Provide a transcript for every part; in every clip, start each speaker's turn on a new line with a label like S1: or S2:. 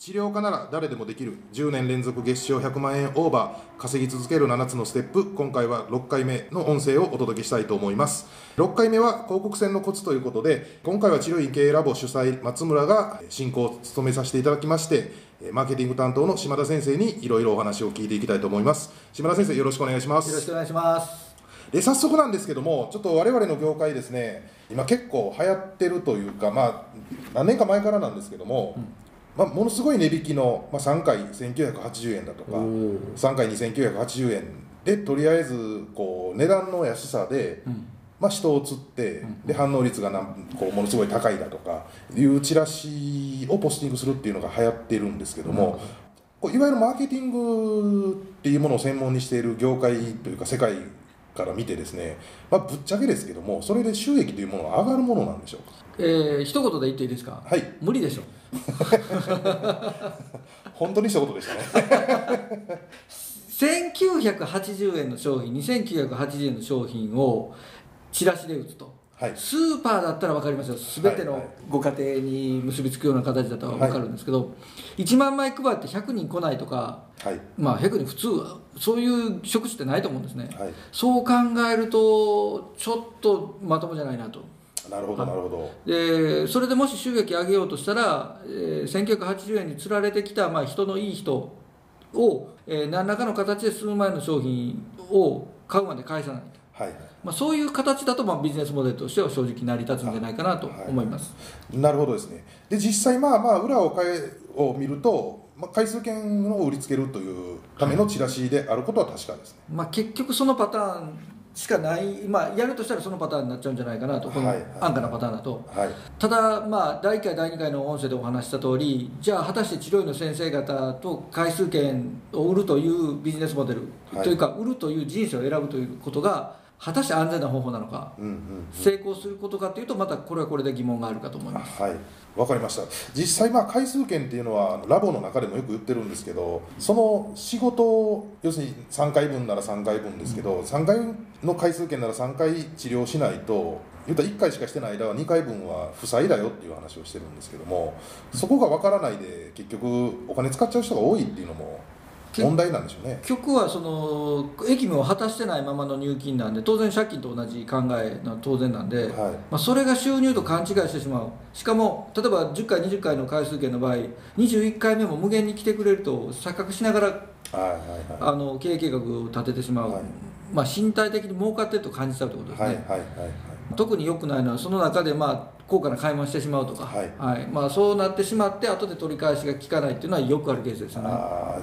S1: 治療家なら誰でもできる10年連続月賞100万円オーバー稼ぎ続ける7つのステップ今回は6回目の音声をお届けしたいと思います。6回目は広告戦のコツということで今回は治療院経営ラボ主催松村が進行を務めさせていただきましてマーケティング担当の島田先生にいろいろお話を聞いていきたいと思います。島田先生よろしくお願いします。
S2: よろしくお願いします。
S1: で早速なんですけどもちょっと我々の業界ですね今結構流行ってるというかまあ何年か前からなんですけども、うんまあ、ものすごい値引きの、まあ、3回1980円だとか3回2980円でとりあえずこう値段の安さで、うん、まあ、人を釣って、うん、で反応率がなんこうものすごい高いだとかいうチラシをポスティングするっていうのが流行ってるんですけども、こういわゆるマーケティングっていうものを専門にしている業界というか世界から見てですね、まあ、ぶっちゃけですけどもそれで収益というものは上がるものなんでしょうか、
S2: えー、一言で言っていいですか？
S1: はい。
S2: 無理でしょ。
S1: 本当に一言でしたね。
S2: 1980円の商品2980円の商品をチラシで打つと、はい、スーパーだったら分かりますよ。全てのご家庭に結びつくような形だったら分かるんですけど、はい、1万枚配って100人来ないとか、はい、まあ100人普通そういう職種ってないと思うんですね、はい、そう考えるとちょっとまともじゃないなと。
S1: なるほどなるほど。
S2: でそれでもし収益上げようとしたら、えー、1980円につられてきた、まあ、人のいい人を、えー、何らかの形で数万円の商品を買うまで返さないと。はいまあ、そういう形だとまあビジネスモデルとしては正直成り立つんじゃないかなと思います、
S1: はい、なるほどですね。で実際まあまあ裏を変えを見ると、まあ、回数券を売りつけるというためのチラシであることは確かですね、
S2: まあ、結局そのパターンしかない、まあ、やるとしたらそのパターンになっちゃうんじゃないかなと、この安価なパターンだと、はい、ただ、まあ、第1回、第2回の音声でお話した通り、じゃあ、果たして治療院の先生方と回数券を売るというビジネスモデル、はい、というか、売るという人生を選ぶということが、果たして安全な方法なのか、うんうんうん、成功することかというと、またこれはこれで疑問があるかと思います。
S1: はい分かりました。実際まあ回数券っていうのはラボの中でもよく言ってるんですけどその仕事要するに3回分なら3回分ですけど、うん、3回の回数券なら3回治療しないと言ったら1回しかしてない間は2回分は負債だよっていう話をしてるんですけどもそこが分からないで結局お金使っちゃう人が多いっていうのも問題なんでしょうね。
S2: 結局はその役務を果たしてないままの入金なんで当然借金と同じ考えの当然なんで、はい、まあ、それが収入と勘違いしてしまう。しかも例えば10回20回の回数券の場合21回目も無限に来てくれると錯覚しながら、はいはいはい、あの経営計画を立ててしまう、はい、まあ、身体的に儲かってると感じちゃうということですね、はいはいはいはい、特に良くないのはその中でまあ高価な買い物してしまうとか、はい、はい、まあ、そうなってしまって後で取り返しが効かないっていうのはよくあるケースです。よね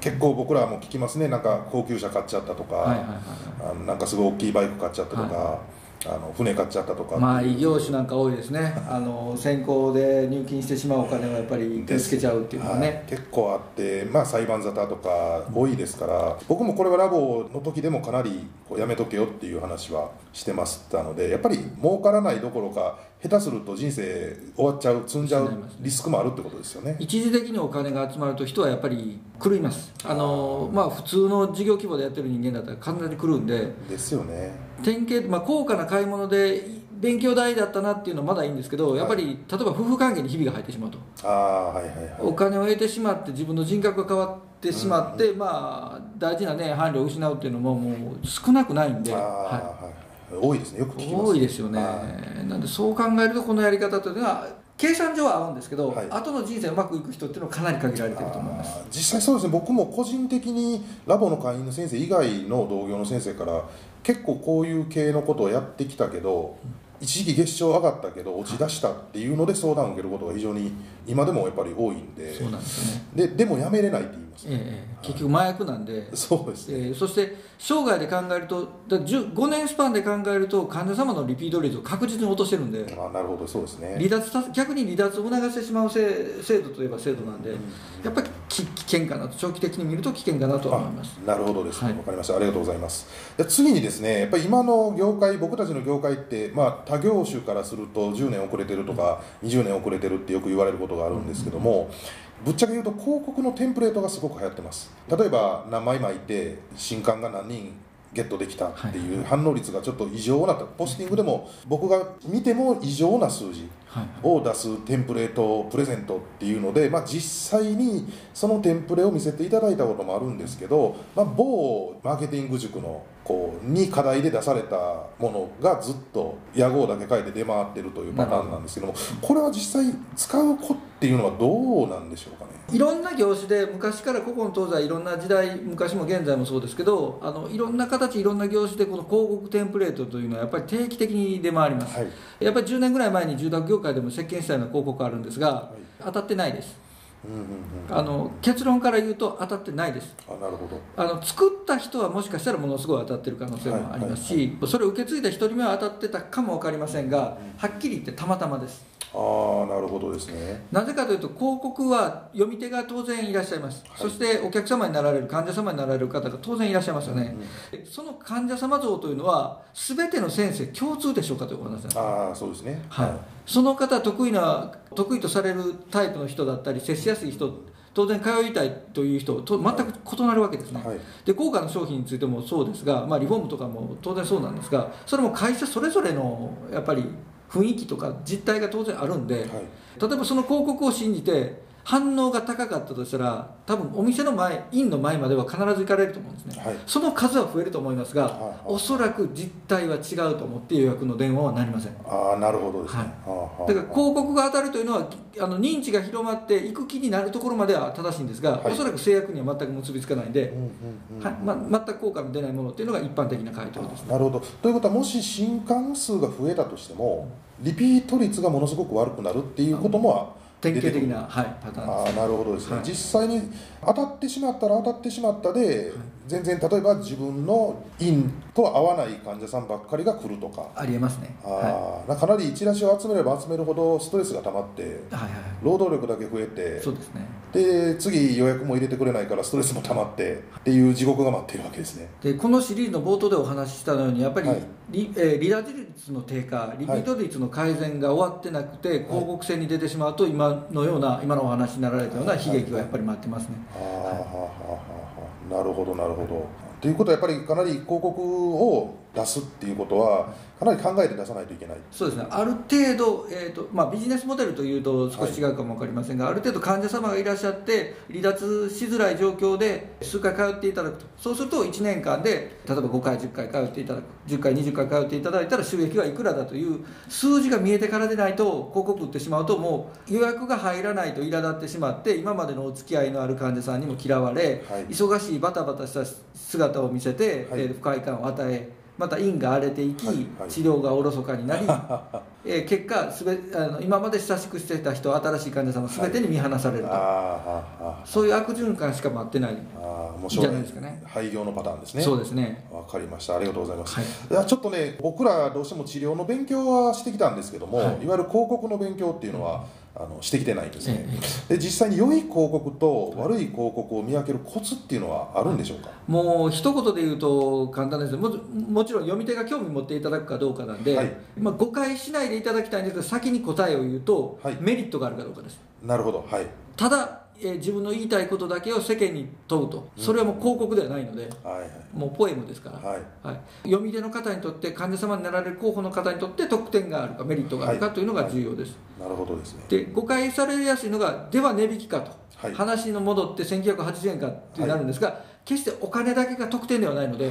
S1: 結構僕らも聞きますね。なんか高級車買っちゃったとか、はいはいはい、なんかすごい大きいバイク買っちゃったとか、はいあの船買っちゃったとか。
S2: まあ異業種なんか多いですね。あの先行で入金してしまうお金はやっぱり手つけちゃうっていうのはね、はい、
S1: 結構あって、まあ、裁判沙汰とか多いですから、うん、僕もこれはラボの時でもかなりこうやめとけよっていう話はしてましたのでやっぱり儲からないどころか下手すると人生終わっちゃう積んじゃうリスクもあるってことですよね。
S2: 一時的にお金が集まると人はやっぱり狂います。あのまあ普通の事業規模でやってる人間だったら完全に狂うんで。
S1: ですよね
S2: 典型、まあ、高価な買い物で勉強代だったなっていうのはまだいいんですけど、やっぱり、例えば夫婦関係にひびが入ってしまうと。あ、はいはいはい、お金を得てしまって自分の人格が変わってしまって、うん、まあ大事なね伴侶を失うっていうのももう少なくないんで、はい。
S1: 多いですね。よく聞きます
S2: 多いですよね、なんでそう考えるとこのやり方というのは計算上は合うんですけど、はい、後の人生うまくいく人っていうのはかなり限られてると思います。
S1: 実際そうですね。僕も個人的にラボの会員の先生以外の同業の先生から結構こういう系のことをやってきたけど、うん。一時期月賞上がったけど落ち出したっていうので相談を受けることが非常に今でもやっぱり多いんで。
S2: ですね。
S1: ででもやめれないって言います、
S2: ね、ええ、結局麻薬なんで。
S1: そうです、ね、
S2: えー、そして生涯で考えるとだ5年スパンで考えると患者様のリピート率を確実に落としてるんで。
S1: あなるほど。そうですね。
S2: 離脱逆に離脱を促してしまう制度といえば制度なんで、うん、やっぱり危険かなと長期的に見ると危険かなと思います。
S1: なるほどです。ね、はい、分かりました。ありがとうございます。次にですねやっぱり今の業界僕たちの業界ってまあ他業種からすると10年遅れてるとか20年遅れてるってよく言われることがあるんですけども、ぶっちゃけ言うと広告のテンプレートがすごく流行ってます。例えば名前巻いて新刊が何人ゲットできたっていう反応率がちょっと異常なポスティングでも僕が見ても異常な数字を出すテンプレートプレゼントっていうので、まあ、実際にそのテンプレを見せていただいたこともあるんですけど、まあ、某マーケティング塾のこうに課題で出されたものがずっと屋号だけ書いて出回ってるというパターンなんですけどもこれは実際使う子っていうのはどうなんでしょうかね？
S2: いろんな業種で昔から古今東西いろんな時代昔も現在もそうですけどあのいろんな形いろんな業種でこの広告テンプレートというのはやっぱり定期的に出回ります、はい、やっぱり10年ぐらい前に住宅業界でも石鹸したような広告あるんですが、はい、当たってないです。あの結論から言うと当たってないです。
S1: あなるほど。
S2: あの作った人はもしかしたらものすごい当たってる可能性もありますし、それを受け継いだ1人目は当たってたかも分かりませんがはっきり言ってたまたまです
S1: ああなるほどですね。
S2: なぜかというと広告は読み手が当然いらっしゃいます、はい、そしてお客様になられる患者様になられる方が当然いらっしゃいますよね、うんうん、その患者様像というのは全ての先生共通でしょうかというお話なんです
S1: ああそうですね。
S2: はい、その方得意な得意とされるタイプの人だったり接しやすい人当然通いたいという人と全く異なるわけですね、はい、で高価な商品についてもそうですが、まあ、リフォームとかも当然そうなんですがそれも会社それぞれのやっぱり雰囲気とか実態が当然あるんで、はい、例えばその広告を信じて反応が高かったとしたら多分お店の前院の前までは必ず行かれると思うんですね、はい、その数は増えると思いますが、はいはい、おそらく実態は違うと思って予約の電話はなりません。
S1: ああなるほどですね、
S2: はい、だから広告が当たるというのはあの認知が広まって行く気になるところまでは正しいんですが、はい、おそらく制約には全く結びつかないんで、はい。ま、全く効果の出ないものっていうのが一般的な回答です、
S1: ね、なるほど。ということはもし新刊数が増えたとしてもリピート率がものすごく悪くなるっていうことも
S2: 典型的な、はい、パターン
S1: ですあなるほどですね、はい、実際に当たってしまったら当たってしまったで、はい、全然例えば自分の院と合わない患者さんばっかりが来るとか。
S2: ありえますね。
S1: あ、はい、かなりチラシを集めれば集めるほどストレスが溜まって、はいはい、労働力だけ増えて
S2: そうですね
S1: で次予約も入れてくれないからストレスも溜まってっていう地獄が待っているわけですね。
S2: でこのシリーズの冒頭でお話ししたようにやっぱり、はい。リえー、離脱率の低下リピート率の改善が終わってなくて、はい、広告戦に出てしまうと今のような今のお話になられたような悲劇はやっぱり待ってますね、
S1: はい、なるほどなるほど。ということはやっぱりかなり広告を出すっていうことはかなり考えて出さないといけない。
S2: そうですね。ある程度、えーとまあ、ビジネスモデルというと少し違うかも分かりませんが、はい、ある程度患者様がいらっしゃって離脱しづらい状況で数回通っていただくと。そうすると1年間で例えば5回10回通っていただく。10回20回通っていただいたら収益はいくらだという数字が見えてからでないと広告打ってしまうともう予約が入らないと苛立ってしまって今までのお付き合いのある患者さんにも嫌われ、はい、忙しいバタバタした姿を見せて、はい、えー、不快感を与えまた陰が荒れていき、はいはい、治療がおろそかになり、えー、結果すべあの今まで親しくしてた人新しい患者さんは全てに見放されると、はい、そういう悪循環しか待ってないじゃないですかね。
S1: 廃業のパターンですね。
S2: そうですね。
S1: わかりました。ありがとうございます、はい、ちょっとね僕らどうしても治療の勉強はしてきたんですけども、はい、いわゆる広告の勉強っていうのは、うんあのしてきてないんですね、で実際に良い広告と悪い広告を見分けるコツっていうのはあるんでしょうか？
S2: もう一言で言うと簡単ですももちろん読み手が興味持っていただくかどうかなんで、はい、まあ、誤解しないでいただきたいんですが先に答えを言うと、はい、メリットがあるかどうかです。
S1: なるほど。はい。
S2: ただえー、自分の言いたいことだけを世間に問うと。それはもう広告ではないので、もうポエムですから、はい。はい、読み手の方にとって患者様になられる候補の方にとって得点があるかメリットがあるかというのが重要です、
S1: なるほどですね。
S2: で誤解されやすいのがでは値引きかと、話の戻って1980円かってなるんですが、決してお金だけが得点ではないので、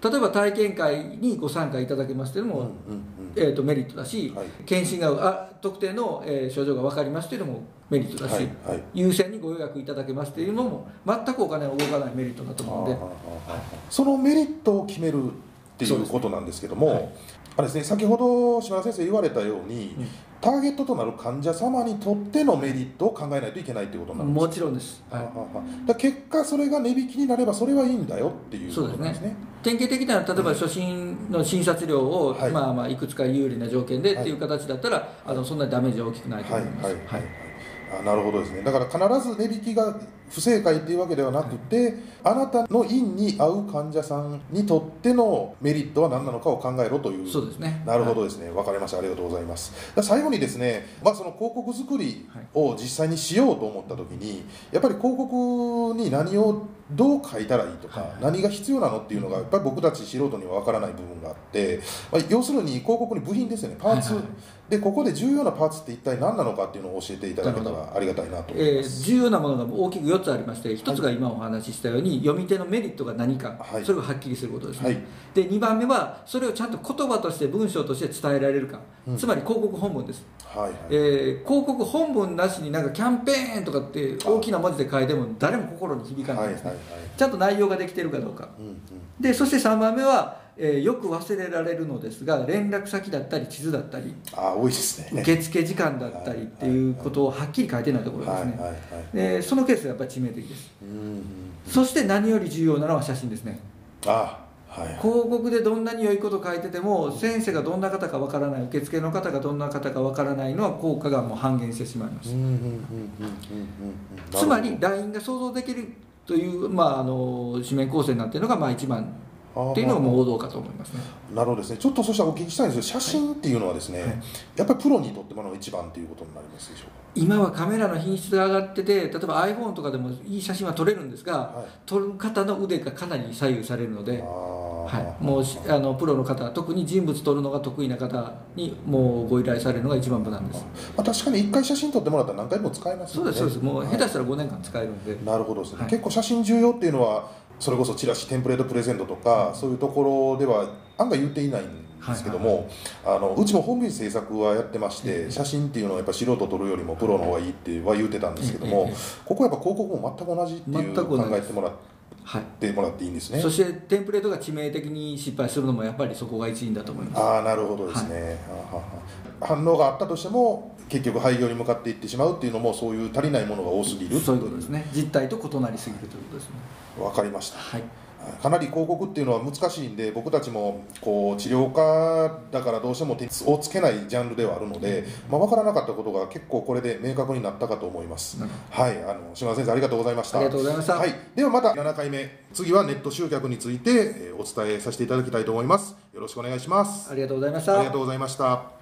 S2: 例えば体験会にご参加いただけますというのも、うんうんうん、えーと、メリットだし、はい、検診があ特定の、えー、症状が分かりますというのもメリットだし、はいはい、優先にご予約いただけますというのも全くお金が動かないメリットだと思うんで。
S1: そのメリットを決めるっていうことなんですけども、あれですね、先ほど島田先生言われたように、うん、ターゲットとなる患者様にとってのメリットを考えないといけないということなんです
S2: もちろんです、
S1: はい、だ結果それが値引きになればそれはいいんだよっていうことなんですね。
S2: 典型的な例えば初診の診察料を、はい、まあ、まあいくつか有利な条件でっていう形だったら、あのそんなにダメージは大きくないと思います。はいはい。はい。
S1: あなるほどですね。だから必ず値引きが不正解っていうわけではなくて、あなたの院に合う患者さんにとってのメリットは何なのかを考えろという。
S2: そうですね。
S1: なるほどですね、分かりました。ありがとうございます。最後にですね、まあ、その広告作りを実際にしようと思った時にやっぱり広告に何をどう書いたらいいとか、何が必要なのっていうのがやっぱり僕たち素人には分からない部分があって、まあ、要するに広告に部品ですよね。パーツ、でここで重要なパーツって一体何なのかっていうのを教えていただけたらありがたいなと思います、
S2: えー、重要なものが大きく4つありまして1つが今お話ししたように読み手のメリットが何か、はい、それをはっきりすることですね、はい、で2番目はそれをちゃんと言葉として文章として伝えられるか、うん、つまり広告本文です、はいはい、えー、広告本文なしになんかキャンペーンとかって大きな文字で書いても誰も心に響かないですね、はいはいはい、ちゃんと内容ができてるかどうか、うんうん、でそして3番目はえー、よく忘れられるのですが連絡先だったり地図だったり
S1: あ多いですね。
S2: 受付時間だったりっていうことをはっきり書いてないところですね、はいはいはい、そのケースはやっぱり致命的です。そして何より重要なのは写真ですね。あはい、広告でどんなに良いこと書いてても先生がどんな方かわからない受付の方がどんな方かわからないのは効果がもう半減してしまいます。つまり LINE が想像できるという、まあ、あの紙面構成になっているのがまあ一番っていうのも王道かと思いますね。
S1: なるほどですね。ちょっとそしたらお聞きしたいんですけど、写真っていうのはですね、はい、やっぱりプロにとってもの一番っていうことになりますでしょうか？
S2: 今はカメラの品質が上がってて、例えば iPhone とかでもいい写真は撮れるんですが、はい、撮る方の腕がかなり左右されるので。はい、もうあのプロの方特に人物撮るのが得意な方にもうご依頼されるのが一番無難です、
S1: まあ、確かに一回写真撮ってもらったら何回も使えます、
S2: ね、そうですそうです。もう下手したら5年間使えるんで、
S1: なるほどですね、結構写真重要っていうのはそれこそチラシテンプレートプレゼントとかそういうところでは案外言っていないんですけども、あのうちもホームページ制作はやってまして、写真っていうのはやっぱ素人撮るよりもプロの方がいいっては言ってたんですけども、ここはやっぱ広告も全く同じっていう考えてもらって。はい、ってもらっていいんですね。
S2: そしてテンプレートが致命的に失敗するのもやっぱりそこが一因だと思います。
S1: ああなるほどですね、はい、反応があったとしても結局廃業に向かっていってしまうっていうのもそういう足りないものが多すぎる
S2: そういうことですね。実態と異なりすぎるということですね。
S1: 分かりました、はいかなり広告っていうのは難しいんで僕たちもこう治療科だからどうしても点をつけないジャンルではあるので、まあ、分からなかったことが結構これで明確になったかと思います、はい。あの島田先生ありがとうございました。
S2: ありがとうございました、
S1: はい、ではまた7回目次はネット集客についてお伝えさせていただきたいと思います。よろしくお願いします。
S2: ありがとうございました。
S1: ありがとうございました